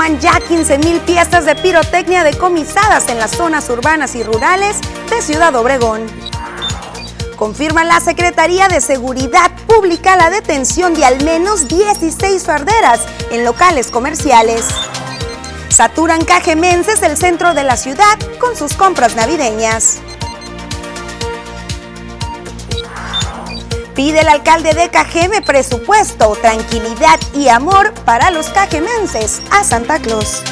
Suman ya 15 mil piezas de pirotecnia decomisadas en las zonas urbanas y rurales de Ciudad Obregón. Confirma la Secretaría de Seguridad Pública la detención de al menos 16 farderas en locales comerciales. Saturan cajemenses el centro de la ciudad con sus compras navideñas. Pide el alcalde de Cajeme presupuesto, tranquilidad y amor para los cajemenses a Santa Claus.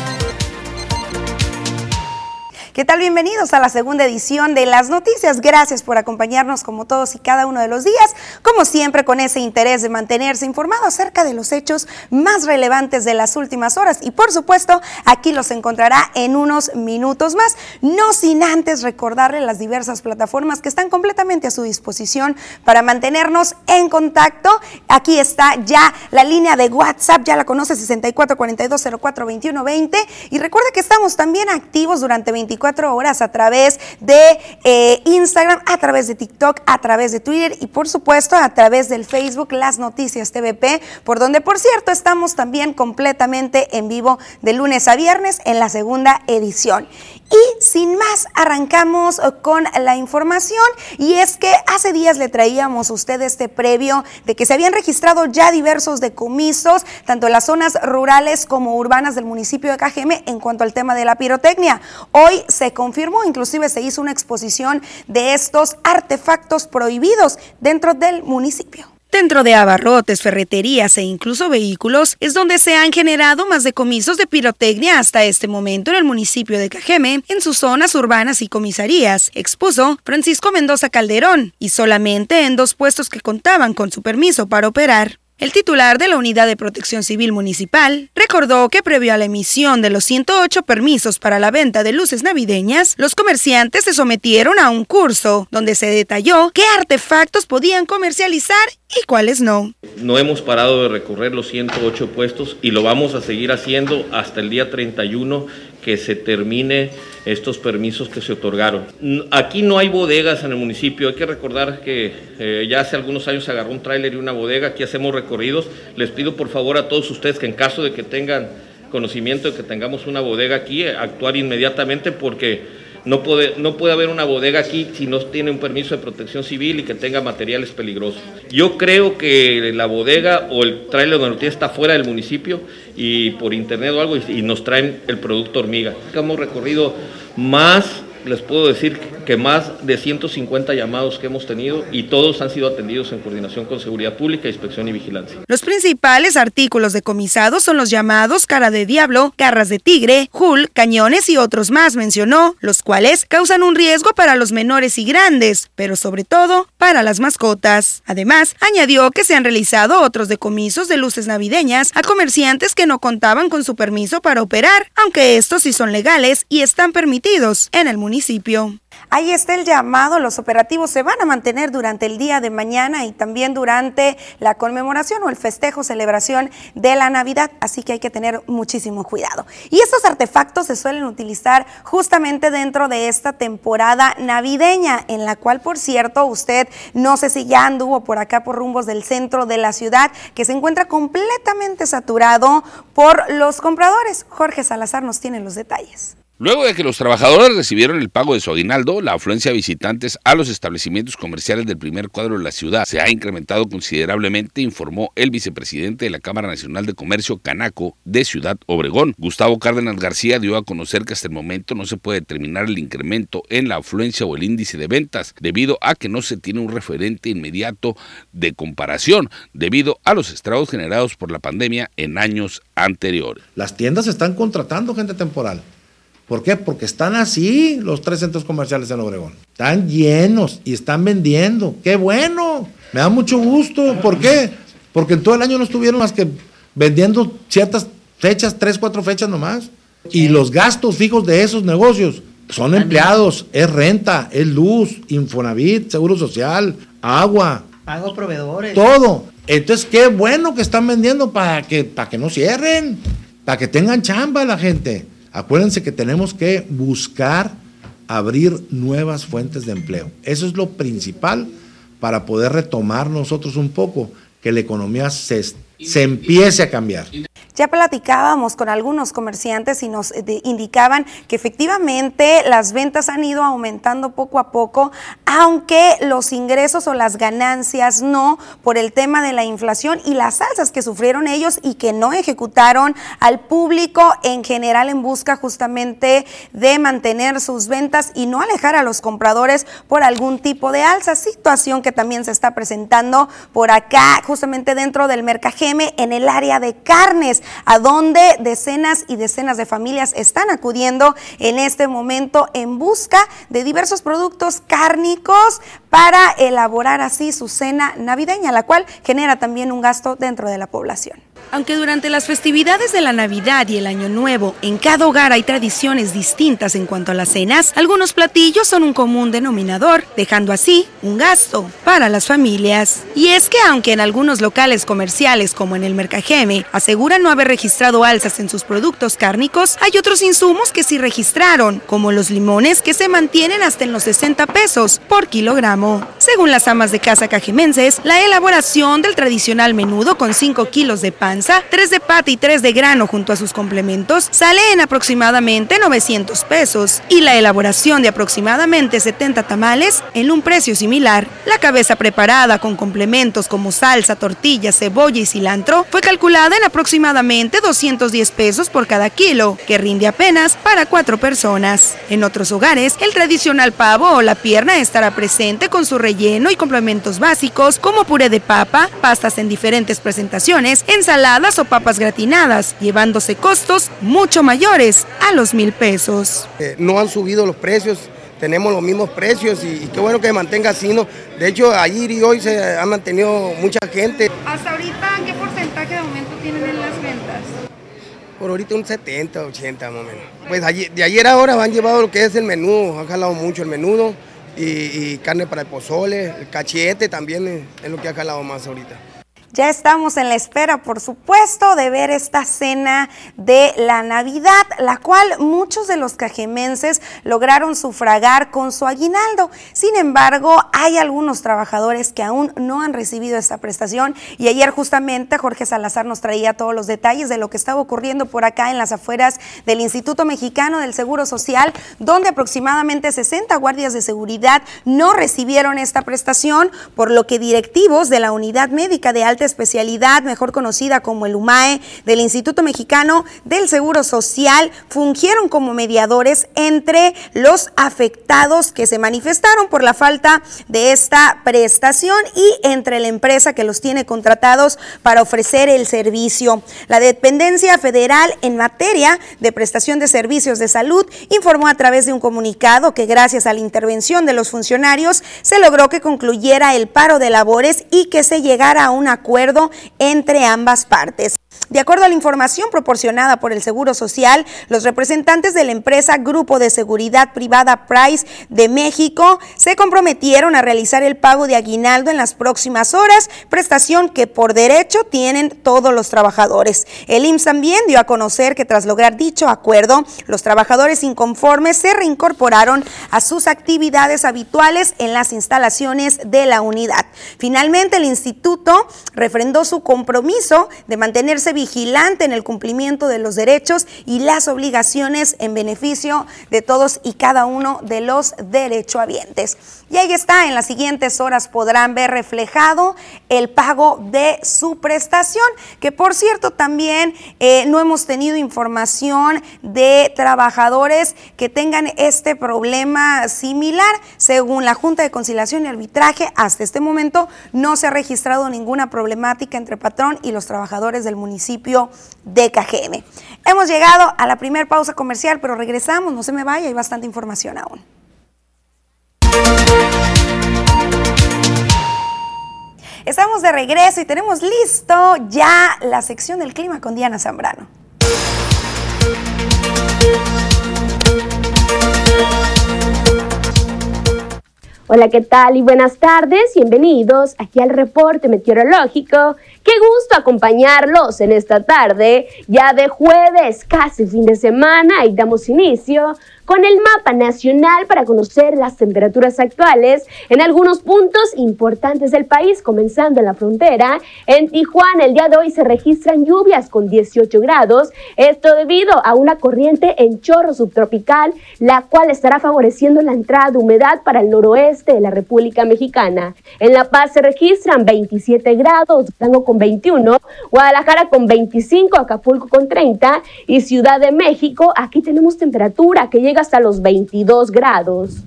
¿Qué tal? Bienvenidos a la segunda edición de las noticias. Gracias por acompañarnos como todos y cada uno de los días, como siempre con ese interés de mantenerse informado acerca de los hechos más relevantes de las últimas horas. Y por supuesto, aquí los encontrará en unos minutos más, no sin antes recordarle las diversas plataformas que están completamente a su disposición para mantenernos en contacto. Aquí está ya la línea de WhatsApp, ya la conoce 6442042120 y recuerde que estamos también activos durante 24 horas a través de eh, Instagram, a través de TikTok, a través de Twitter y por supuesto a través del Facebook Las Noticias TVP, por donde por cierto estamos también completamente en vivo de lunes a viernes en la segunda edición. Y sin más, arrancamos con la información y es que hace días le traíamos a usted este previo de que se habían registrado ya diversos decomisos, tanto en las zonas rurales como urbanas del municipio de Cajeme en cuanto al tema de la pirotecnia. Hoy se confirmó, inclusive se hizo una exposición de estos artefactos prohibidos dentro del municipio. Dentro de abarrotes, ferreterías e incluso vehículos es donde se han generado más decomisos de pirotecnia hasta este momento en el municipio de Cajeme, en sus zonas urbanas y comisarías, expuso Francisco Mendoza Calderón, y solamente en dos puestos que contaban con su permiso para operar. El titular de la Unidad de Protección Civil Municipal recordó que previo a la emisión de los 108 permisos para la venta de luces navideñas, los comerciantes se sometieron a un curso donde se detalló qué artefactos podían comercializar y cuáles no. No hemos parado de recorrer los 108 puestos y lo vamos a seguir haciendo hasta el día 31 que se termine estos permisos que se otorgaron. Aquí no hay bodegas en el municipio, hay que recordar que eh, ya hace algunos años se agarró un tráiler y una bodega, aquí hacemos recorridos. Les pido por favor a todos ustedes que en caso de que tengan conocimiento de que tengamos una bodega aquí, actuar inmediatamente porque no puede, no puede haber una bodega aquí si no tiene un permiso de protección civil y que tenga materiales peligrosos. Yo creo que la bodega o el trailer donde tiene está fuera del municipio y por internet o algo y, y nos traen el producto hormiga. Hemos recorrido más les puedo decir que más de 150 llamados que hemos tenido y todos han sido atendidos en coordinación con Seguridad Pública, Inspección y Vigilancia. Los principales artículos decomisados son los llamados cara de diablo, garras de tigre, hull, cañones y otros más, mencionó, los cuales causan un riesgo para los menores y grandes, pero sobre todo para las mascotas. Además, añadió que se han realizado otros decomisos de luces navideñas a comerciantes que no contaban con su permiso para operar, aunque estos sí son legales y están permitidos en el municipio Ahí está el llamado, los operativos se van a mantener durante el día de mañana y también durante la conmemoración o el festejo, celebración de la Navidad, así que hay que tener muchísimo cuidado. Y estos artefactos se suelen utilizar justamente dentro de esta temporada navideña, en la cual, por cierto, usted no sé si ya anduvo por acá por rumbos del centro de la ciudad, que se encuentra completamente saturado por los compradores. Jorge Salazar nos tiene los detalles. Luego de que los trabajadores recibieron el pago de su aguinaldo, la afluencia de visitantes a los establecimientos comerciales del primer cuadro de la ciudad se ha incrementado considerablemente, informó el vicepresidente de la Cámara Nacional de Comercio Canaco de Ciudad Obregón. Gustavo Cárdenas García dio a conocer que hasta el momento no se puede determinar el incremento en la afluencia o el índice de ventas, debido a que no se tiene un referente inmediato de comparación, debido a los estragos generados por la pandemia en años anteriores. Las tiendas están contratando gente temporal ¿Por qué? Porque están así los tres centros comerciales en Obregón. Están llenos y están vendiendo. ¡Qué bueno! Me da mucho gusto. ¿Por qué? Porque en todo el año no estuvieron más que vendiendo ciertas fechas, tres, cuatro fechas nomás. Y los gastos fijos de esos negocios son empleados, es renta, es luz, Infonavit, Seguro Social, agua. Pago proveedores. Todo. Entonces, qué bueno que están vendiendo para que, para que no cierren, para que tengan chamba la gente. Acuérdense que tenemos que buscar abrir nuevas fuentes de empleo. Eso es lo principal para poder retomar nosotros un poco, que la economía se, se empiece a cambiar. Ya platicábamos con algunos comerciantes y nos eh, indicaban que efectivamente las ventas han ido aumentando poco a poco, aunque los ingresos o las ganancias no, por el tema de la inflación y las alzas que sufrieron ellos y que no ejecutaron al público en general en busca justamente de mantener sus ventas y no alejar a los compradores por algún tipo de alza, situación que también se está presentando por acá, justamente dentro del Mercajeme, en el área de carnes, a donde decenas y decenas de familias están acudiendo en este momento en busca de diversos productos cárnicos para elaborar así su cena navideña, la cual genera también un gasto dentro de la población. Aunque durante las festividades de la Navidad y el Año Nuevo, en cada hogar hay tradiciones distintas en cuanto a las cenas, algunos platillos son un común denominador, dejando así un gasto para las familias. Y es que aunque en algunos locales comerciales como en el Mercajeme aseguran no haber registrado alzas en sus productos cárnicos, hay otros insumos que sí registraron, como los limones que se mantienen hasta en los 60 pesos por kilogramo. Según las amas de casa cajemenses, la elaboración del tradicional menudo con 5 kilos de pan 3 de pata y 3 de grano junto a sus complementos, sale en aproximadamente 900 pesos y la elaboración de aproximadamente 70 tamales en un precio similar. La cabeza preparada con complementos como salsa, tortilla, cebolla y cilantro fue calculada en aproximadamente 210 pesos por cada kilo, que rinde apenas para cuatro personas. En otros hogares, el tradicional pavo o la pierna estará presente con su relleno y complementos básicos como puré de papa, pastas en diferentes presentaciones, ensalada o papas gratinadas, llevándose costos mucho mayores a los mil pesos. Eh, no han subido los precios, tenemos los mismos precios y, qué bueno que mantenga así. ¿no? De hecho, ayer y hoy se ha mantenido mucha gente. ¿Hasta ahorita qué porcentaje de aumento tienen en las ventas? Por ahorita un 70, 80 más o menos. Pues de ayer a ahora han llevado lo que es el menú, han jalado mucho el menudo y, y carne para el pozole, el cachete también es lo que ha jalado más ahorita. Ya estamos en la espera, por supuesto, de ver esta cena de la Navidad, la cual muchos de los cajemenses lograron sufragar con su aguinaldo. Sin embargo, hay algunos trabajadores que aún no han recibido esta prestación y ayer justamente Jorge Salazar nos traía todos los detalles de lo que estaba ocurriendo por acá en las afueras del Instituto Mexicano del Seguro Social, donde aproximadamente 60 guardias de seguridad no recibieron esta prestación, por lo que directivos de la unidad médica de alta especialidad, mejor conocida como el UMAE, del Instituto Mexicano del Seguro Social, fungieron como mediadores entre los afectados que se manifestaron por la falta de esta prestación y entre la empresa que los tiene contratados para ofrecer el servicio. La dependencia federal en materia de prestación de servicios de salud informó a través de un comunicado que gracias a la intervención de los funcionarios se logró que concluyera el paro de labores y que se llegara a un acuerdo entre ambas partes. De acuerdo a la información proporcionada por el Seguro Social, los representantes de la empresa Grupo de Seguridad Privada Price de México se comprometieron a realizar el pago de aguinaldo en las próximas horas, prestación que por derecho tienen todos los trabajadores. El IMSS también dio a conocer que tras lograr dicho acuerdo, los trabajadores inconformes se reincorporaron a sus actividades habituales en las instalaciones de la unidad. Finalmente, el instituto refrendó su compromiso de mantenerse vigilante en el cumplimiento de los derechos y las obligaciones en beneficio de todos y cada uno de los derechohabientes. Y ahí está, en las siguientes horas podrán ver reflejado el pago de su prestación, que por cierto también eh, no hemos tenido información de trabajadores que tengan este problema similar. Según la Junta de Conciliación y Arbitraje, hasta este momento no se ha registrado ninguna problemática entre patrón y los trabajadores del municipio de KGM. Hemos llegado a la primera pausa comercial, pero regresamos, no se me vaya, hay bastante información aún. Estamos de regreso y tenemos listo ya la sección del clima con Diana Zambrano. Hola, ¿qué tal? Y buenas tardes. Bienvenidos aquí al reporte meteorológico Qué gusto acompañarlos en esta tarde, ya de jueves, casi fin de semana, y damos inicio con el mapa nacional para conocer las temperaturas actuales en algunos puntos importantes del país, comenzando en la frontera. En Tijuana el día de hoy se registran lluvias con 18 grados, esto debido a una corriente en chorro subtropical, la cual estará favoreciendo la entrada de humedad para el noroeste de la República Mexicana. En La Paz se registran 27 grados, Durango con 21, Guadalajara con 25, Acapulco con 30 y Ciudad de México, aquí tenemos temperatura que llega hasta los 22 grados.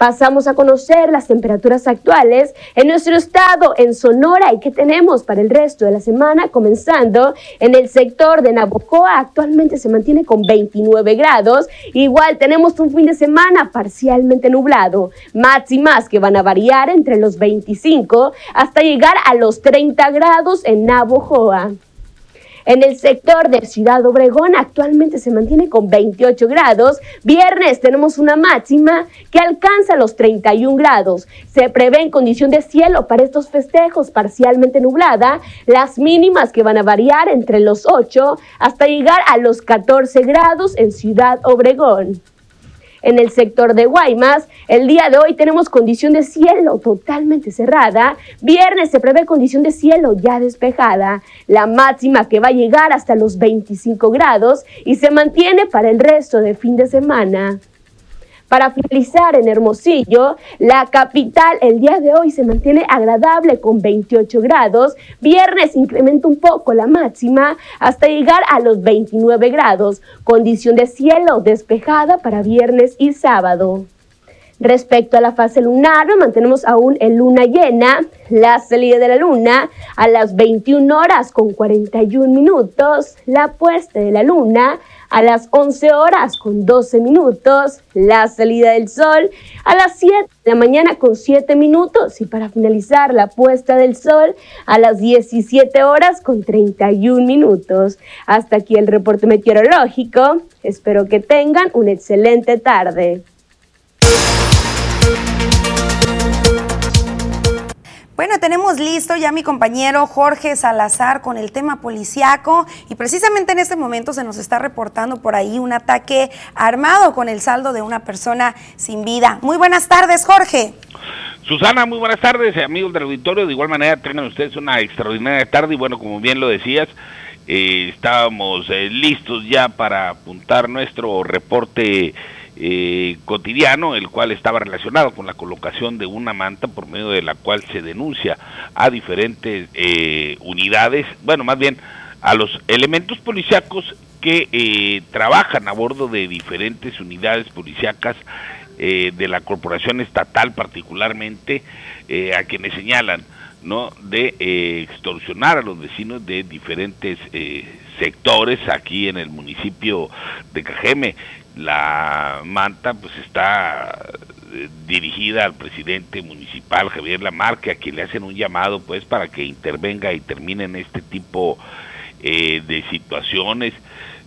Pasamos a conocer las temperaturas actuales en nuestro estado, en Sonora, y qué tenemos para el resto de la semana, comenzando en el sector de Navojoa, actualmente se mantiene con 29 grados. Igual tenemos un fin de semana parcialmente nublado, máximas que van a variar entre los 25 hasta llegar a los 30 grados en Navojoa. En el sector de Ciudad Obregón actualmente se mantiene con 28 grados. Viernes tenemos una máxima que alcanza los 31 grados. Se prevé en condición de cielo para estos festejos parcialmente nublada, las mínimas que van a variar entre los 8 hasta llegar a los 14 grados en Ciudad Obregón en el sector de Guaymas. El día de hoy tenemos condición de cielo totalmente cerrada. Viernes se prevé condición de cielo ya despejada. La máxima que va a llegar hasta los 25 grados y se mantiene para el resto de fin de semana. Para finalizar en Hermosillo, la capital el día de hoy se mantiene agradable con 28 grados. Viernes incrementa un poco la máxima hasta llegar a los 29 grados. Condición de cielo despejada para viernes y sábado. Respecto a la fase lunar, mantenemos aún en luna llena, la salida de la luna a las 21 horas con 41 minutos, la puesta de la luna a las 11 horas con 12 minutos, la salida del sol a las 7 de la mañana con 7 minutos y para finalizar la puesta del sol a las 17 horas con 31 minutos. Hasta aquí el reporte meteorológico. Espero que tengan una excelente tarde. Bueno, tenemos listo ya mi compañero Jorge Salazar con el tema policiaco y precisamente en este momento se nos está reportando por ahí un ataque armado con el saldo de una persona sin vida. Muy buenas tardes, Jorge. Susana, muy buenas tardes, amigos del auditorio. De igual manera, tengan ustedes una extraordinaria tarde y bueno, como bien lo decías, eh, estábamos eh, listos ya para apuntar nuestro reporte eh, cotidiano, el cual estaba relacionado con la colocación de una manta por medio de la cual se denuncia a diferentes eh, unidades, bueno, más bien a los elementos policíacos que eh, trabajan a bordo de diferentes unidades policíacas de la corporación estatal particularmente, a quienes señalan no de extorsionar a los vecinos de diferentes sectores aquí en el municipio de Cajeme la manta pues está eh, dirigida al presidente municipal Javier Lamarque, a quien le hacen un llamado pues para que intervenga y termine en este tipo eh, de situaciones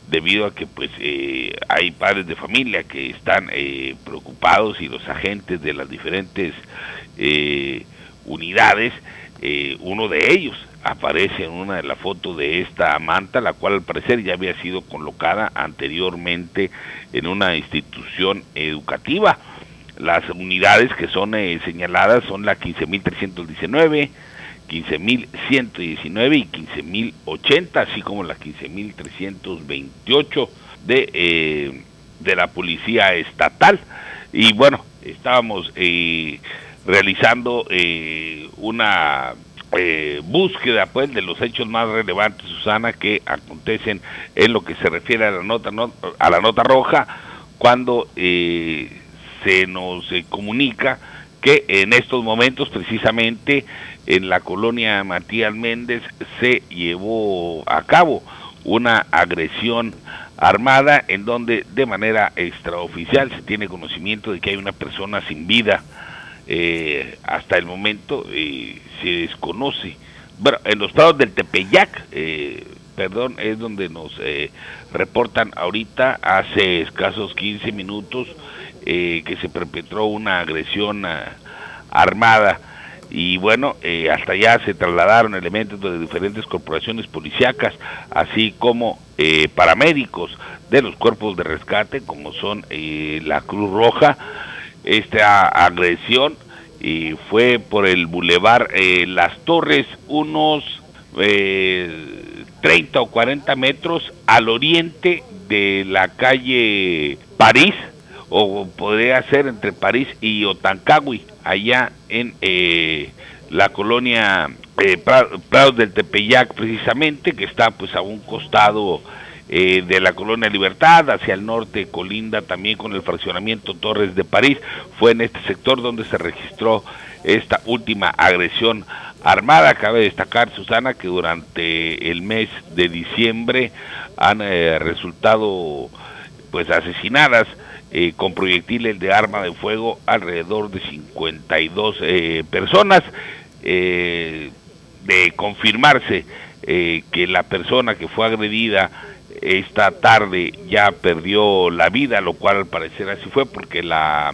debido a que pues eh, hay padres de familia que están preocupados y los agentes de las diferentes unidades uno de ellos aparece en una de las fotos de esta manta, la cual al parecer ya había sido colocada anteriormente en una institución educativa. Las unidades que son eh, señaladas son la 15.319, 15.119 y 15.080, así como la 15.328 de, eh, de la Policía Estatal. Y bueno, estábamos eh, realizando una eh, búsqueda pues de los hechos más relevantes Susana que acontecen en lo que se refiere a la nota a la nota roja cuando eh, se nos eh, comunica que en estos momentos precisamente en la colonia Matías Méndez se llevó a cabo una agresión armada en donde de manera extraoficial se tiene conocimiento de que hay una persona sin vida eh, hasta el momento eh, se desconoce. Bueno, en los estados del Tepeyac, eh, perdón, es donde nos reportan ahorita, hace escasos 15 minutos, que se perpetró una agresión armada y bueno, eh, hasta allá se trasladaron elementos de diferentes corporaciones policíacas, así como eh, paramédicos de los cuerpos de rescate, como son eh, la Cruz Roja. Esta agresión fue por el bulevar Las Torres, unos 30 o 40 metros al oriente de la calle París, o podría ser entre París y Otancagui allá en eh, la colonia eh, Prados del Tepeyac precisamente, que está pues a un costado eh, de la colonia Libertad, hacia el norte colinda también con el fraccionamiento Torres de París. Fue en este sector donde se registró esta última agresión armada. Cabe destacar, Susana, que durante el mes de diciembre han resultado pues asesinadas eh, con proyectiles de arma de fuego alrededor de 52 eh, personas. Eh, de confirmarse que la persona que fue agredida esta tarde ya perdió la vida, lo cual al parecer así fue porque la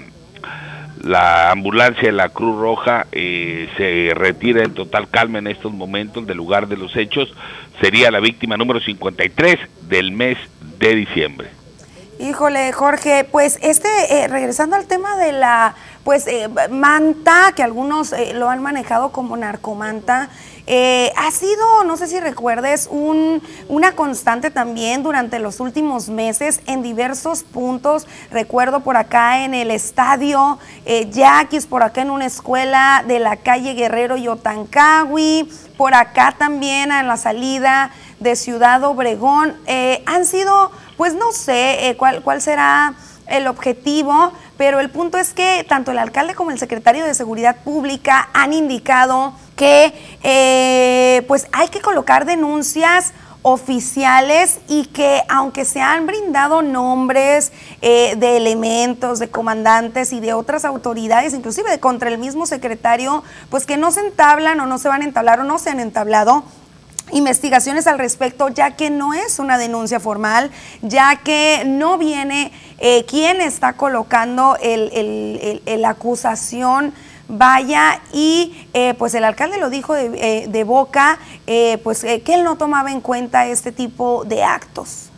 la ambulancia de la Cruz Roja se retira en total calma en estos momentos del lugar de los hechos. Sería la víctima número 53 del mes de diciembre. Híjole, Jorge, pues este, eh, regresando al tema de la, pues, eh, manta, que algunos eh, lo han manejado como narcomanta, ha sido, no sé si recuerdes, un, una constante también durante los últimos meses en diversos puntos. Recuerdo por acá en el estadio Yaquis, por acá en una escuela de la calle Guerrero y por acá también en la salida de Ciudad Obregón. han sido pues no sé eh, cuál será el objetivo, pero el punto es que tanto el alcalde como el secretario de Seguridad Pública han indicado que eh, pues hay que colocar denuncias oficiales y que aunque se han brindado nombres eh, de elementos, de comandantes y de otras autoridades, inclusive contra el mismo secretario, pues que no se entablan o no se van a entablar o no se han entablado investigaciones al respecto, ya que no es una denuncia formal, ya que no viene eh, quién está colocando el, la acusación vaya y eh, pues el alcalde lo dijo de, eh, boca, pues que él no tomaba en cuenta este tipo de actos.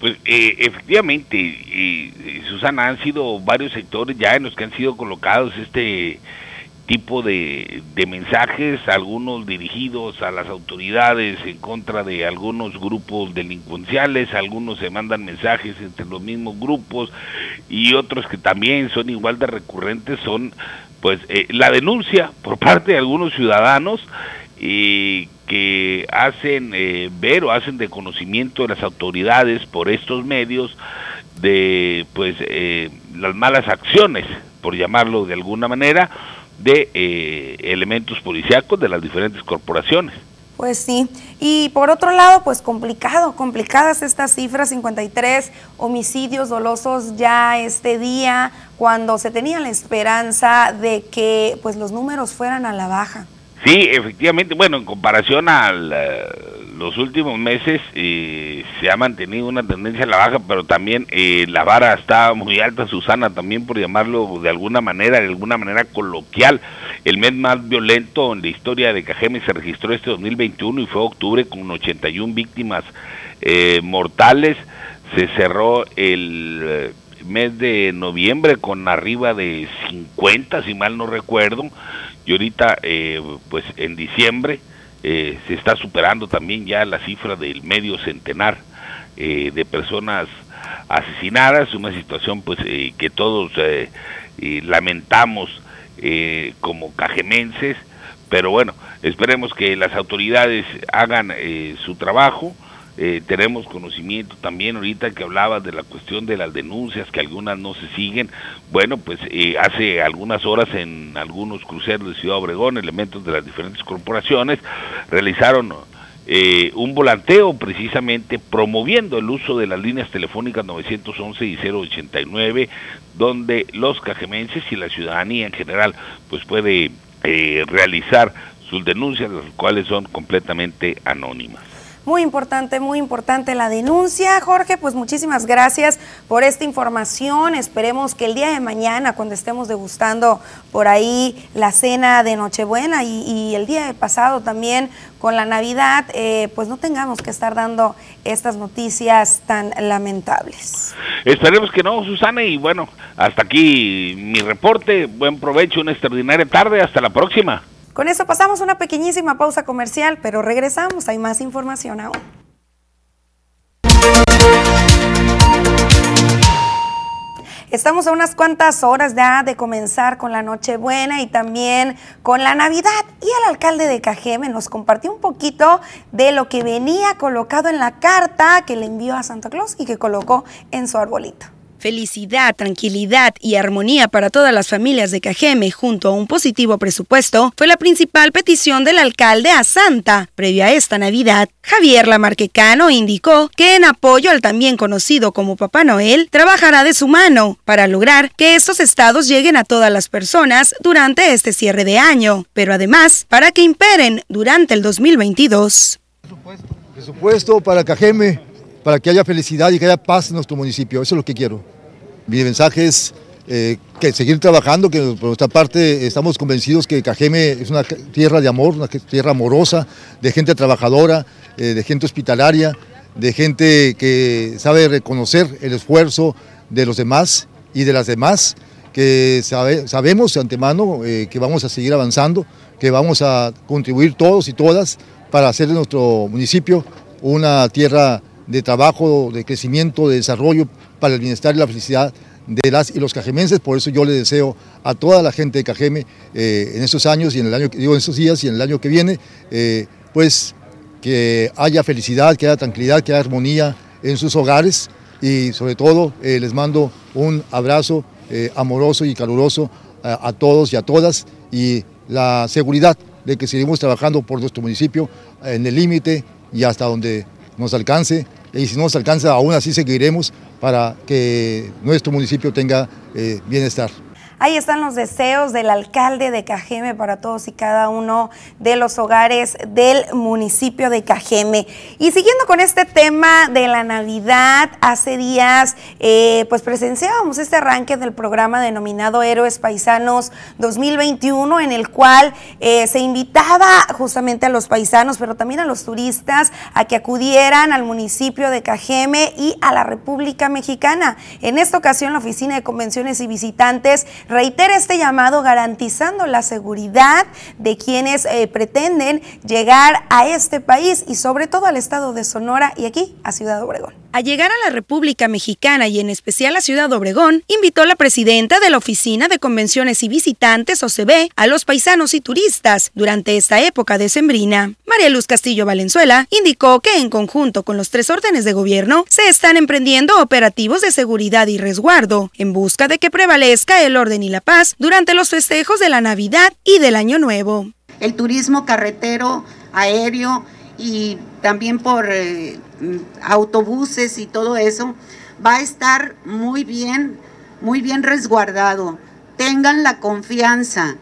Pues efectivamente, Susana, han sido varios sectores ya en los que han sido colocados este tipo de, de, mensajes, algunos dirigidos a las autoridades en contra de algunos grupos delincuenciales, algunos se mandan mensajes entre los mismos grupos y otros que también son igual de recurrentes son pues eh, la denuncia por parte de algunos ciudadanos y que hacen eh, ver o hacen de conocimiento de las autoridades por estos medios de pues eh, las malas acciones por llamarlo de alguna manera de eh, elementos policíacos de las diferentes corporaciones. Pues sí, y por otro lado, pues complicado, complicadas estas cifras, 53 homicidios dolosos ya este día, cuando se tenía la esperanza de que pues los números fueran a la baja. Sí, efectivamente, bueno, en comparación a los últimos meses eh, se ha mantenido una tendencia a la baja, pero también eh, la vara está muy alta, Susana, también por llamarlo de alguna manera, de alguna manera coloquial. El mes más violento en la historia de Cajeme se registró este 2021 y fue octubre con 81 víctimas eh, mortales. Se cerró el mes de noviembre con arriba de 50, si mal no recuerdo y ahorita eh, pues en diciembre eh, se está superando también ya la cifra del medio centenar eh, de personas asesinadas, una situación pues que todos lamentamos como cajemenses, pero bueno, esperemos que las autoridades hagan su trabajo, eh, tenemos conocimiento también ahorita que hablabas de la cuestión de las denuncias, que algunas no se siguen. Bueno, pues eh, hace algunas horas en algunos cruceros de Ciudad Obregón, elementos de las diferentes corporaciones, realizaron eh, un volanteo precisamente promoviendo el uso de las líneas telefónicas 911 y 089, donde los cajemenses y la ciudadanía en general pues puede realizar sus denuncias, las cuales son completamente anónimas. Muy importante, muy importante la denuncia. Jorge, pues muchísimas gracias por esta información. Esperemos que el día de mañana, cuando estemos degustando por ahí la cena de Nochebuena y, el día de pasado también con la Navidad, eh, pues no tengamos que estar dando estas noticias tan lamentables. Esperemos que no, Susana, y bueno, hasta aquí mi reporte. Buen provecho, una extraordinaria tarde. Hasta la próxima. Con eso pasamos una pequeñísima pausa comercial, pero regresamos, hay más información aún. Estamos a unas cuantas horas ya de comenzar con la Nochebuena y también con la Navidad. Y el alcalde de Cajeme nos compartió un poquito de lo que venía colocado en la carta que le envió a Santa Claus y que colocó en su arbolito. Felicidad, tranquilidad y armonía para todas las familias de Cajeme junto a un positivo presupuesto fue la principal petición del alcalde a Santa previa a esta Navidad. Javier Lamarquecano indicó que en apoyo al también conocido como Papá Noel trabajará de su mano para lograr que estos estados lleguen a todas las personas durante este cierre de año, pero además para que imperen durante el 2022. Presupuesto, presupuesto para Cajeme para que haya felicidad y que haya paz en nuestro municipio. Eso es lo que quiero. Mi mensaje es eh, que seguir trabajando, que por nuestra parte estamos convencidos que Cajeme es una tierra de amor, una tierra amorosa, de gente trabajadora, eh, de gente hospitalaria, de gente que sabe reconocer el esfuerzo de los demás y de las demás, que sabemos de antemano eh, que vamos a seguir avanzando, que vamos a contribuir todos y todas para hacer de nuestro municipio una tierra de trabajo, de crecimiento, de desarrollo para el bienestar y la felicidad de las y los cajemenses. Por eso yo le deseo a toda la gente de Cajeme eh, en estos años y en el año digo en estos días y en el año que viene, eh, pues que haya felicidad, que haya tranquilidad, que haya armonía en sus hogares. Y sobre todo eh, les mando un abrazo amoroso y caluroso a, a todos y a todas. Y la seguridad de que seguimos trabajando por nuestro municipio en el límite y hasta donde nos alcance y si no nos alcanza aún así seguiremos para que nuestro municipio tenga eh, bienestar. Ahí están los deseos del alcalde de Cajeme para todos y cada uno de los hogares del municipio de Cajeme. Y siguiendo con este tema de la Navidad, hace días eh, pues presenciábamos este arranque del programa denominado Héroes Paisanos 2021, en el cual eh, se invitaba justamente a los paisanos, pero también a los turistas, a que acudieran al municipio de Cajeme y a la República Mexicana. En esta ocasión, la Oficina de Convenciones y Visitantes reitera este llamado garantizando la seguridad de quienes eh, pretenden llegar a este país y sobre todo al estado de Sonora y aquí a Ciudad Obregón. A llegar a la República Mexicana y en especial a Ciudad Obregón, invitó la presidenta de la Oficina de Convenciones y Visitantes, OCB, a los paisanos y turistas durante esta época decembrina. María Luz Castillo Valenzuela indicó que en conjunto con los tres órdenes de gobierno se están emprendiendo operativos de seguridad y resguardo en busca de que prevalezca el orden y la paz durante los festejos de la Navidad y del Año Nuevo. El turismo carretero, aéreo y también por eh, autobuses y todo eso, va a estar muy bien, muy bien resguardado. Tengan la confianza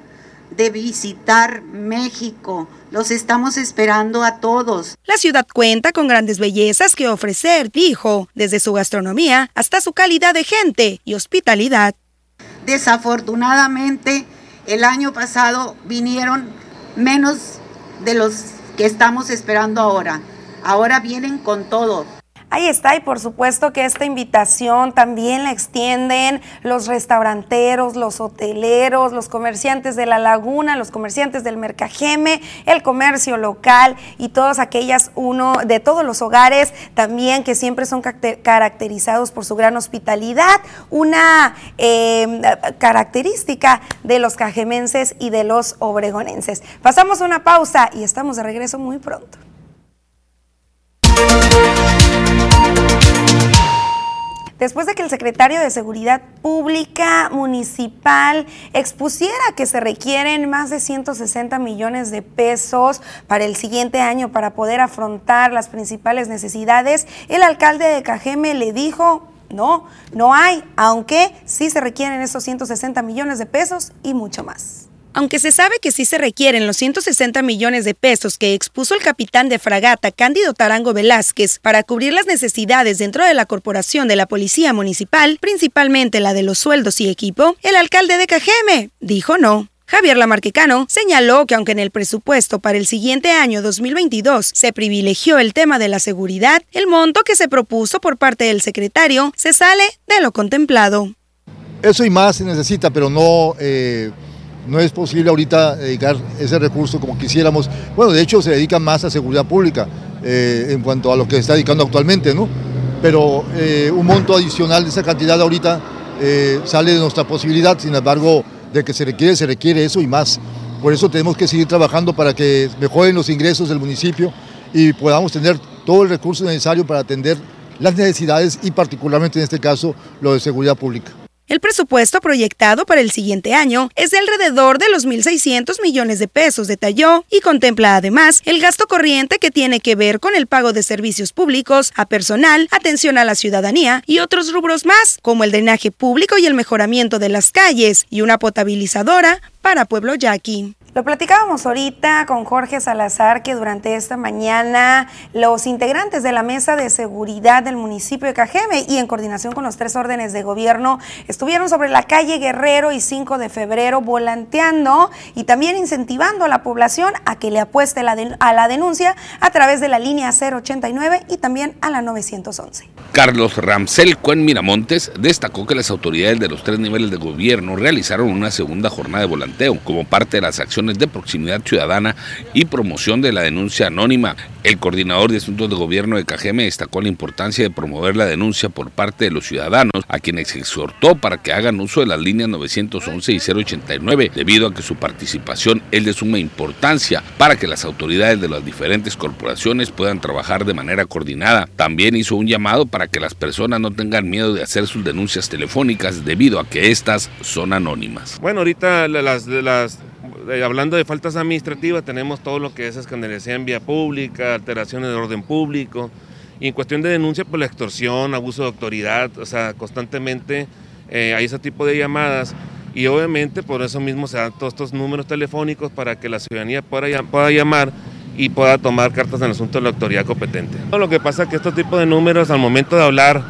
de visitar México. Los estamos esperando a todos. La ciudad cuenta con grandes bellezas que ofrecer, dijo, desde su gastronomía hasta su calidad de gente y hospitalidad. Desafortunadamente, el año pasado vinieron menos de los que estamos esperando ahora. Ahora vienen con todo. Ahí está, y por supuesto que esta invitación también la extienden los restauranteros, los hoteleros, los comerciantes de la laguna, los comerciantes del Mercajeme, el comercio local y todas aquellas uno de todos los hogares también que siempre son caracterizados por su gran hospitalidad, una em, característica de los cajemenses y de los obregonenses. Pasamos una pausa y estamos de regreso muy pronto. Después de que el secretario de Seguridad Pública Municipal expusiera que se requieren más de 160 millones de pesos para el siguiente año para poder afrontar las principales necesidades, el alcalde de Cajeme le dijo, no, no hay, aunque sí se requieren esos 160 millones de pesos y mucho más. Aunque se sabe que sí se requieren los 160 millones de pesos que expuso el capitán de fragata Cándido Tarango Velázquez para cubrir las necesidades dentro de la corporación de la Policía Municipal, principalmente la de los sueldos y equipo, el alcalde de Cajeme dijo no. Javier Lamarquecano señaló que aunque en el presupuesto para el siguiente año 2022 se privilegió el tema de la seguridad, el monto que se propuso por parte del secretario se sale de lo contemplado. Eso y más se necesita, pero no eh, no es posible ahorita dedicar ese recurso como quisiéramos. Bueno, de hecho se dedica más a seguridad pública eh, en cuanto a lo que se está dedicando actualmente, ¿no? Pero eh, un monto adicional de esa cantidad ahorita eh, sale de nuestra posibilidad, sin embargo, de que se requiere, se requiere eso y más. Por eso tenemos que seguir trabajando para que mejoren los ingresos del municipio y podamos tener todo el recurso necesario para atender las necesidades y particularmente en este caso lo de seguridad pública. El presupuesto proyectado para el siguiente año es de alrededor de los 1.600 millones de pesos, detalló, y contempla además el gasto corriente que tiene que ver con el pago de servicios públicos a personal, atención a la ciudadanía y otros rubros más, como el drenaje público y el mejoramiento de las calles y una potabilizadora para Pueblo Yaqui. Lo platicábamos ahorita con Jorge Salazar que durante esta mañana los integrantes de la mesa de seguridad del municipio de Cajeme y en coordinación con los tres órdenes de gobierno estuvieron sobre la calle Guerrero y 5 de febrero volanteando y también incentivando a la población a que le apueste a la denuncia a través de la línea 089 y también a la 911. Carlos Ramsel Cuen Miramontes destacó que las autoridades de los tres niveles de gobierno realizaron una segunda jornada de volanteo como parte de las acciones de proximidad ciudadana y promoción de la denuncia anónima. El coordinador de asuntos de gobierno de Cajeme destacó la importancia de promover la denuncia por parte de los ciudadanos, a quienes exhortó para que hagan uso de las líneas 911 y 089, debido a que su participación es de suma importancia para que las autoridades de las diferentes corporaciones puedan trabajar de manera coordinada. También hizo un llamado para que las personas no tengan miedo de hacer sus denuncias telefónicas debido a que estas son anónimas. Bueno, ahorita las, las hablando de faltas administrativas, tenemos todo lo que es escandalización en vía pública, alteraciones de orden público. Y en cuestión de denuncia, pues la extorsión, abuso de autoridad, o sea, constantemente eh, hay ese tipo de llamadas. Y obviamente por eso mismo se dan todos estos números telefónicos para que la ciudadanía pueda, pueda llamar y pueda tomar cartas en el asunto de la autoridad competente. Lo que pasa es que estos tipos de números, al momento de hablar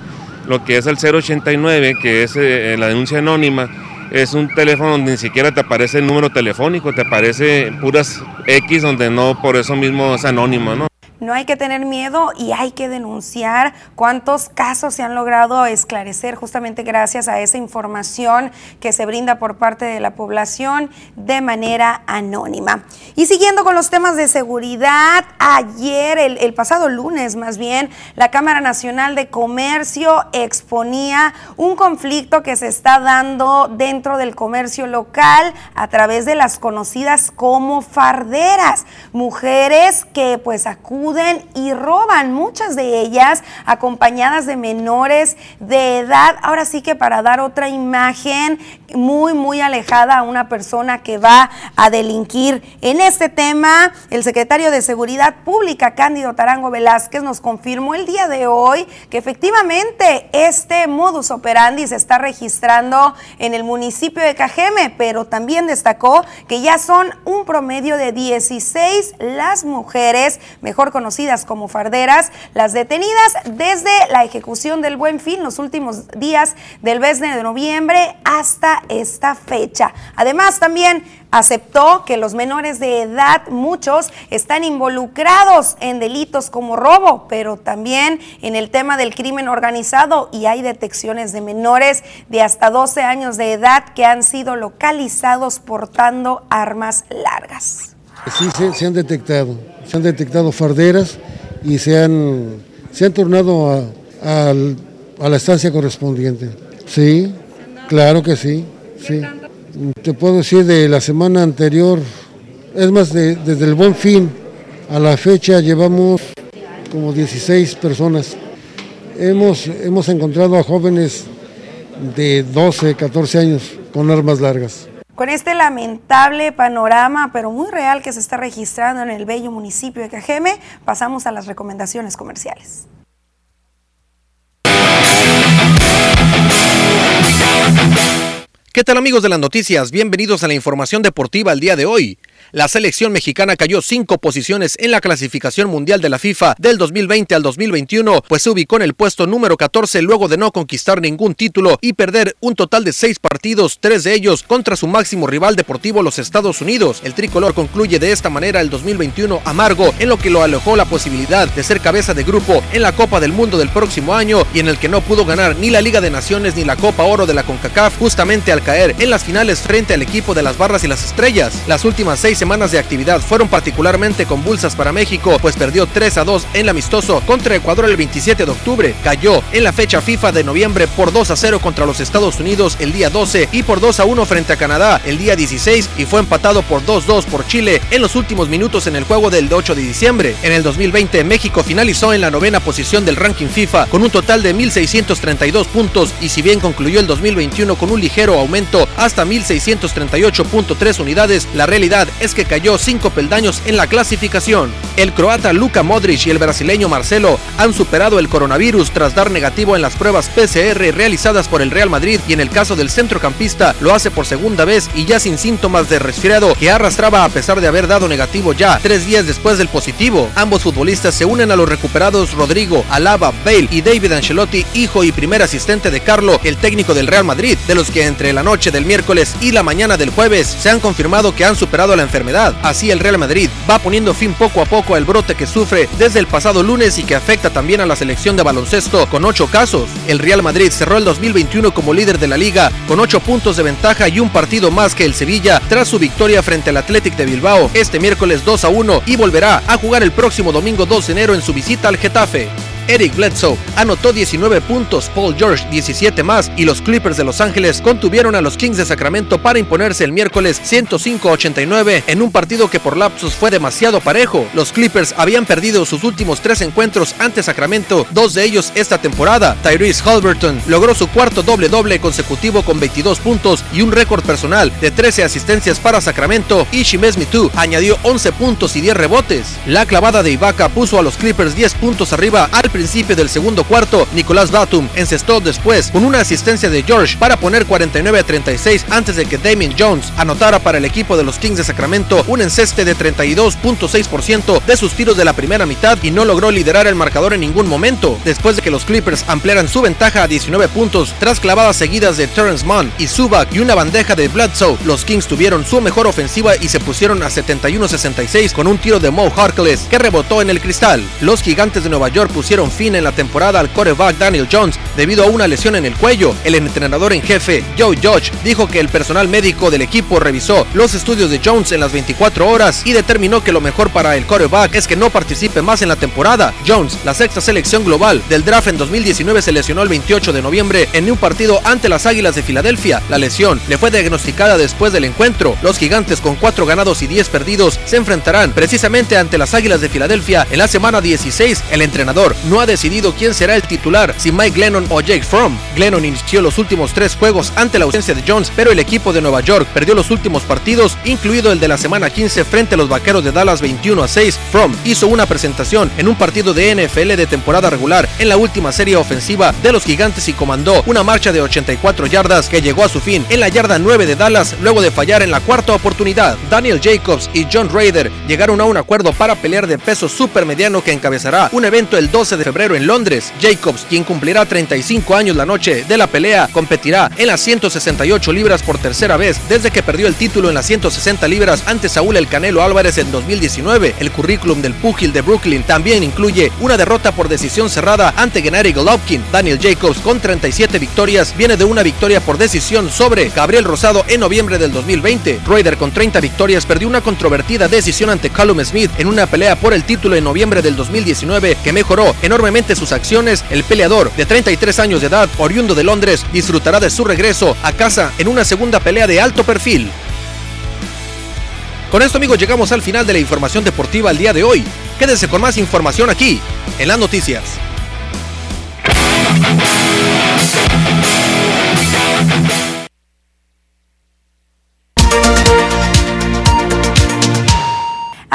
lo que es el 089, que es eh, la denuncia anónima, es un teléfono donde ni siquiera te aparece el número telefónico, te aparece puras X donde no por eso mismo es anónimo, ¿no? No hay que tener miedo y hay que denunciar cuántos casos se han logrado esclarecer justamente gracias a esa información que se brinda por parte de la población de manera anónima. Y siguiendo con los temas de seguridad, ayer, el, pasado lunes más bien, la Cámara Nacional de Comercio exponía un conflicto que se está dando dentro del comercio local a través de las conocidas como farderas, mujeres que pues acuden y roban, muchas de ellas acompañadas de menores de edad. Ahora sí que para dar otra imagen muy, muy alejada a una persona que va a delinquir. En este tema, el secretario de Seguridad Pública, Cándido Tarango Velázquez, nos confirmó el día de hoy que efectivamente este modus operandi se está registrando en el municipio de Cajeme, pero también destacó que ya son un promedio de 16 las mujeres, mejor conocidas como farderas, las detenidas desde la ejecución del Buen Fin los últimos días del mes de noviembre hasta esta fecha. Además, también aceptó que los menores de edad, muchos, están involucrados en delitos como robo, pero también en el tema del crimen organizado y hay detecciones de menores de hasta 12 años de edad que han sido localizados portando armas largas. Sí, se, han detectado, se han detectado farderas y se han, se han tornado a, la estancia correspondiente. Sí, claro que sí, sí. Te puedo decir de la semana anterior, es más, desde el buen fin a la fecha llevamos como 16 personas. Hemos, hemos encontrado a jóvenes de 12, 14 años con armas largas. Con este lamentable panorama, pero muy real que se está registrando en el bello municipio de Cajeme, pasamos a las recomendaciones comerciales. ¿Qué tal amigos de las noticias? Bienvenidos a la información deportiva el día de hoy. La selección mexicana cayó cinco posiciones en la clasificación mundial de la FIFA del 2020 al 2021, pues se ubicó en el puesto número 14 luego de no conquistar ningún título y perder un total de seis partidos, tres de ellos contra su máximo rival deportivo los Estados Unidos. El tricolor concluye de esta manera el 2021 amargo, en lo que lo alejó la posibilidad de ser cabeza de grupo en la Copa del Mundo del próximo año y en el que no pudo ganar ni la Liga de Naciones ni la Copa Oro de la CONCACAF justamente al caer en las finales frente al equipo de las Barras y las Estrellas. Las últimas seis semanas de actividad fueron particularmente convulsas para México, pues perdió 3 a 2 en el amistoso contra Ecuador el 27 de octubre, cayó en la fecha FIFA de noviembre por 2 a 0 contra los Estados Unidos el día 12 y por 2 a 1 frente a Canadá el día 16 y fue empatado por 2-2 por Chile en los últimos minutos en el juego del 8 de diciembre. En el 2020 México finalizó en la novena posición del ranking FIFA con un total de 1.632 puntos y si bien concluyó el 2021 con un ligero aumento hasta 1.638.3 unidades, la realidad es que cayó cinco peldaños en la clasificación. El croata Luka Modric y el brasileño Marcelo han superado el coronavirus tras dar negativo en las pruebas PCR realizadas por el Real Madrid y en el caso del centrocampista lo hace por segunda vez y ya sin síntomas de resfriado que arrastraba a pesar de haber dado negativo ya tres días después del positivo. Ambos futbolistas se unen a los recuperados Rodrigo, Alaba, Bale y David Ancelotti, hijo y primer asistente de Carlo, el técnico del Real Madrid, de los que entre la noche del miércoles y la mañana del jueves se han confirmado que han superado la enfermedad. Así el Real Madrid va poniendo fin poco a poco al brote que sufre desde el pasado lunes y que afecta también a la selección de baloncesto con ocho casos. El Real Madrid cerró el 2021 como líder de la liga con ocho puntos de ventaja y un partido más que el Sevilla tras su victoria frente al Athletic de Bilbao este miércoles 2 a 1 y volverá a jugar el próximo domingo 2 de enero en su visita al Getafe. Eric Bledsoe anotó 19 puntos, Paul George 17 más y los Clippers de Los Ángeles contuvieron a los Kings de Sacramento para imponerse el miércoles 105-89 en un partido que por lapsos fue demasiado parejo. Los Clippers habían perdido sus últimos tres encuentros ante Sacramento, dos de ellos esta temporada. Tyrese Halberton logró su cuarto doble-doble consecutivo con 22 puntos y un récord personal de 13 asistencias para Sacramento y Shimes Mitu añadió 11 puntos y 10 rebotes. La clavada de Ibaka puso a los Clippers 10 puntos arriba al principio del segundo cuarto, Nicolás Batum encestó después con una asistencia de George para poner 49 a 36 antes de que Damien Jones anotara para el equipo de los Kings de Sacramento un enceste de 32.6% de sus tiros de la primera mitad y no logró liderar el marcador en ningún momento. Después de que los Clippers ampliaran su ventaja a 19 puntos tras clavadas seguidas de Terrence Mann y Zubac y una bandeja de Bledsoe, los Kings tuvieron su mejor ofensiva y se pusieron a 71-66 con un tiro de Mo Harkless que rebotó en el cristal. Los gigantes de Nueva York pusieron fin en la temporada al coreback Daniel Jones debido a una lesión en el cuello. El entrenador en jefe, Joe Judge, dijo que el personal médico del equipo revisó los estudios de Jones en las 24 horas y determinó que lo mejor para el coreback es que no participe más en la temporada. Jones, la sexta selección global del draft en 2019, se lesionó el 28 de noviembre en un partido ante las Águilas de Filadelfia. La lesión le fue diagnosticada después del encuentro. Los gigantes con 4 ganados y 10 perdidos se enfrentarán precisamente ante las Águilas de Filadelfia en la semana 16. El entrenador no ha decidido quién será el titular, si Mike Glennon o Jake Fromm. Glennon inició los últimos tres juegos ante la ausencia de Jones, pero el equipo de Nueva York perdió los últimos partidos, incluido el de la semana 15 frente a los Vaqueros de Dallas 21 a 6. Fromm hizo una presentación en un partido de NFL de temporada regular en la última serie ofensiva de los Gigantes y comandó una marcha de 84 yardas que llegó a su fin en la yarda 9 de Dallas luego de fallar en la cuarta oportunidad. Daniel Jacobs y John Raider llegaron a un acuerdo para pelear de peso supermediano que encabezará un evento el 12 de febrero en Londres. Jacobs, quien cumplirá 35 años la noche de la pelea, competirá en las 168 libras por tercera vez desde que perdió el título en las 160 libras ante Saúl El Canelo Álvarez en 2019. El currículum del púgil de Brooklyn también incluye una derrota por decisión cerrada ante Gennady Golovkin. Daniel Jacobs, con 37 victorias, viene de una victoria por decisión sobre Gabriel Rosado en noviembre del 2020. Raider, con 30 victorias, perdió una controvertida decisión ante Callum Smith en una pelea por el título en noviembre del 2019 que mejoró enormemente sus acciones. El peleador de 33 años de edad, oriundo de Londres, disfrutará de su regreso a casa en una segunda pelea de alto perfil. Con esto amigos llegamos al final de la información deportiva el día de hoy. Quédense con más información aquí, en las noticias.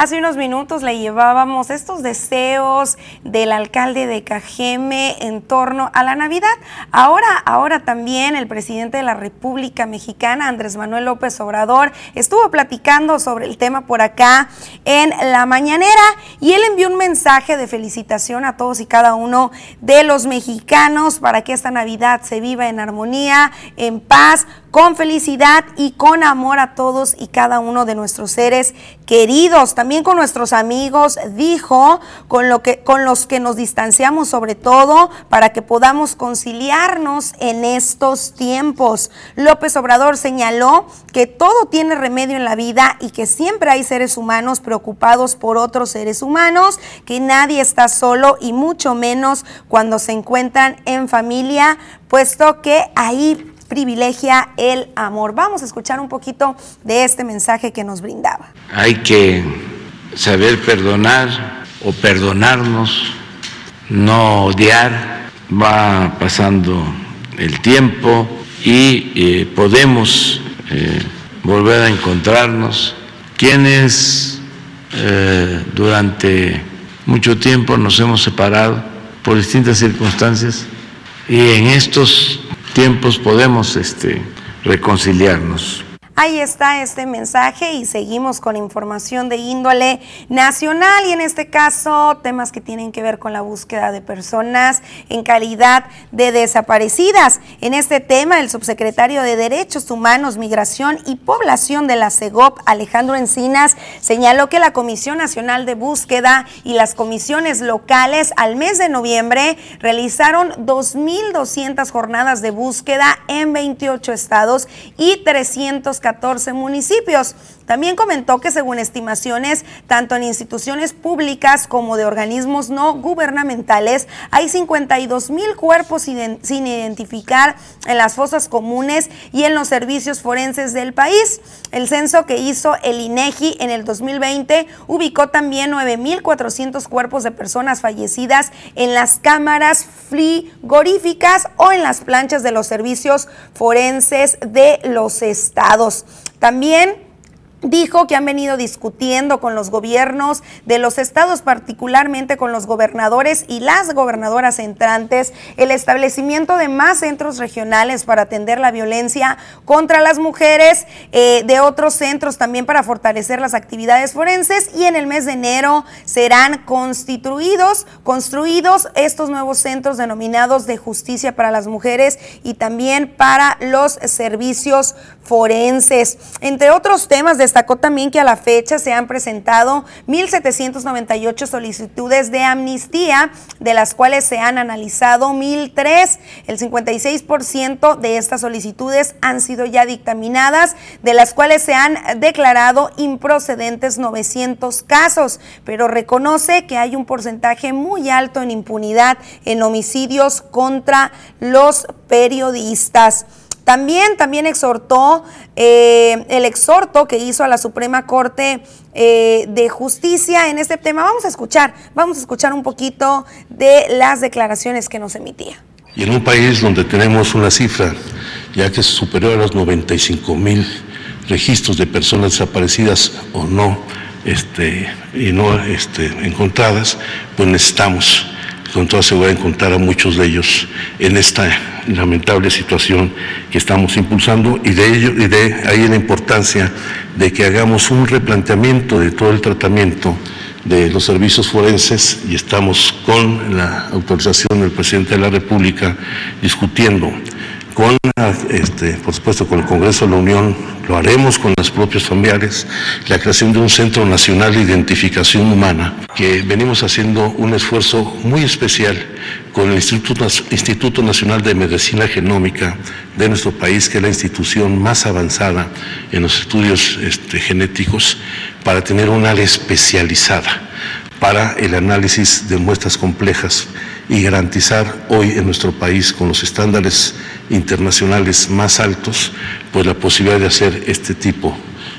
Hace unos minutos le llevábamos estos deseos del alcalde de Cajeme en torno a la Navidad. Ahora, ahora también el presidente de la República Mexicana, Andrés Manuel López Obrador, estuvo platicando sobre el tema por acá en la mañanera y él envió un mensaje de felicitación a todos y cada uno de los mexicanos para que esta Navidad se viva en armonía, en paz, con felicidad y con amor a todos y cada uno de nuestros seres queridos, también con nuestros amigos, dijo, con, lo que, con los que nos distanciamos sobre todo para que podamos conciliarnos en estos tiempos. López Obrador señaló que todo tiene remedio en la vida y que siempre hay seres humanos preocupados por otros seres humanos, que nadie está solo y mucho menos cuando se encuentran en familia, puesto que ahí privilegia el amor. Vamos a escuchar un poquito de este mensaje que nos brindaba. Hay que saber perdonar o perdonarnos, no odiar. Va pasando el tiempo y eh, podemos eh, volver a encontrarnos. Quienes eh, durante mucho tiempo nos hemos separado por distintas circunstancias y en estos tiempos podemos este, reconciliarnos. Ahí está este mensaje y seguimos con información de índole nacional y en este caso temas que tienen que ver con la búsqueda de personas en calidad de desaparecidas. En este tema, el subsecretario de Derechos Humanos, Migración y Población de la CEGOP, Alejandro Encinas, señaló que la Comisión Nacional de Búsqueda y las comisiones locales al mes de noviembre realizaron 2.200 jornadas de búsqueda en 28 estados y 314 14 municipios. También comentó que según estimaciones, tanto en instituciones públicas como de organismos no gubernamentales, hay 52 mil cuerpos sin identificar en las fosas comunes y en los servicios forenses del país. El censo que hizo el INEGI en el 2020 ubicó también 9.400 cuerpos de personas fallecidas en las cámaras frigoríficas o en las planchas de los servicios forenses de los estados. También Dijo que han venido discutiendo con los gobiernos de los estados, particularmente con los gobernadores y las gobernadoras entrantes, el establecimiento de más centros regionales para atender la violencia contra las mujeres, eh, de otros centros también para fortalecer las actividades forenses y en el mes de enero serán constituidos, construidos estos nuevos centros denominados de justicia para las mujeres y también para los servicios forenses. Entre otros temas Destacó también que a la fecha se han presentado 1.798 solicitudes de amnistía, de las cuales se han analizado 1.003. El 56% de estas solicitudes han sido ya dictaminadas, de las cuales se han declarado improcedentes 900 casos, pero reconoce que hay un porcentaje muy alto en impunidad en homicidios contra los periodistas. También, también exhortó eh, el exhorto que hizo a la Suprema Corte eh, de Justicia en este tema. Vamos a escuchar, vamos a escuchar un poquito de las declaraciones que nos emitía. Y en un país donde tenemos una cifra ya que es superior a los 95 mil registros de personas desaparecidas o no, este, y no este, encontradas, pues necesitamos con toda seguridad encontrar a muchos de ellos en esta lamentable situación que estamos impulsando y de ello y de ahí la importancia de que hagamos un replanteamiento de todo el tratamiento de los servicios forenses y estamos con la autorización del presidente de la República discutiendo con, este, por supuesto, con el Congreso de la Unión, lo haremos con las propios familiares, la creación de un Centro Nacional de Identificación Humana, que venimos haciendo un esfuerzo muy especial con el Instituto, Nacional de Medicina Genómica de nuestro país, que es la institución más avanzada en los estudios este, genéticos, para tener una área especializada para el análisis de muestras complejas y garantizar hoy en nuestro país con los estándares internacionales más altos, pues la posibilidad de hacer este tipo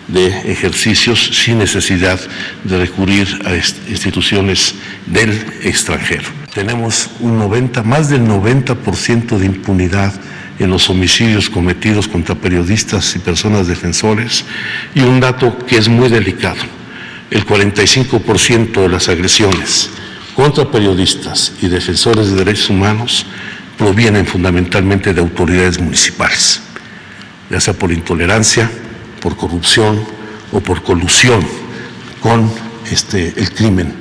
de ejercicios sin necesidad de recurrir a instituciones del extranjero. Tenemos un 90, más del 90% de impunidad en los homicidios cometidos contra periodistas y personas defensores y un dato que es muy delicado el 45% de las agresiones contra periodistas y defensores de derechos humanos provienen fundamentalmente de autoridades municipales, ya sea por intolerancia, por corrupción o por colusión con este, el crimen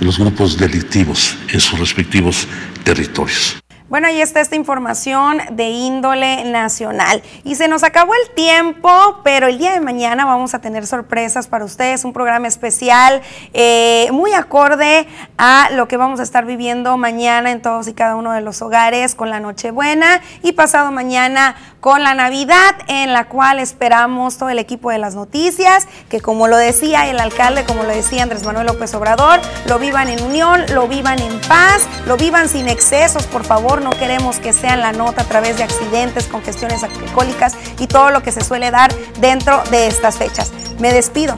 de los grupos delictivos en sus respectivos territorios. Bueno, ahí está esta información de índole nacional. Y se nos acabó el tiempo, pero el día de mañana vamos a tener sorpresas para ustedes, un programa especial eh, muy acorde a lo que vamos a estar viviendo mañana en todos y cada uno de los hogares con la Nochebuena y pasado mañana con la Navidad, en la cual esperamos todo el equipo de las noticias, que como lo decía el alcalde, como lo decía Andrés Manuel López Obrador, lo vivan en unión, lo vivan en paz, lo vivan sin excesos, por favor, no queremos que sean la nota a través de accidentes, congestiones alcohólicas y todo lo que se suele dar dentro de estas fechas. Me despido.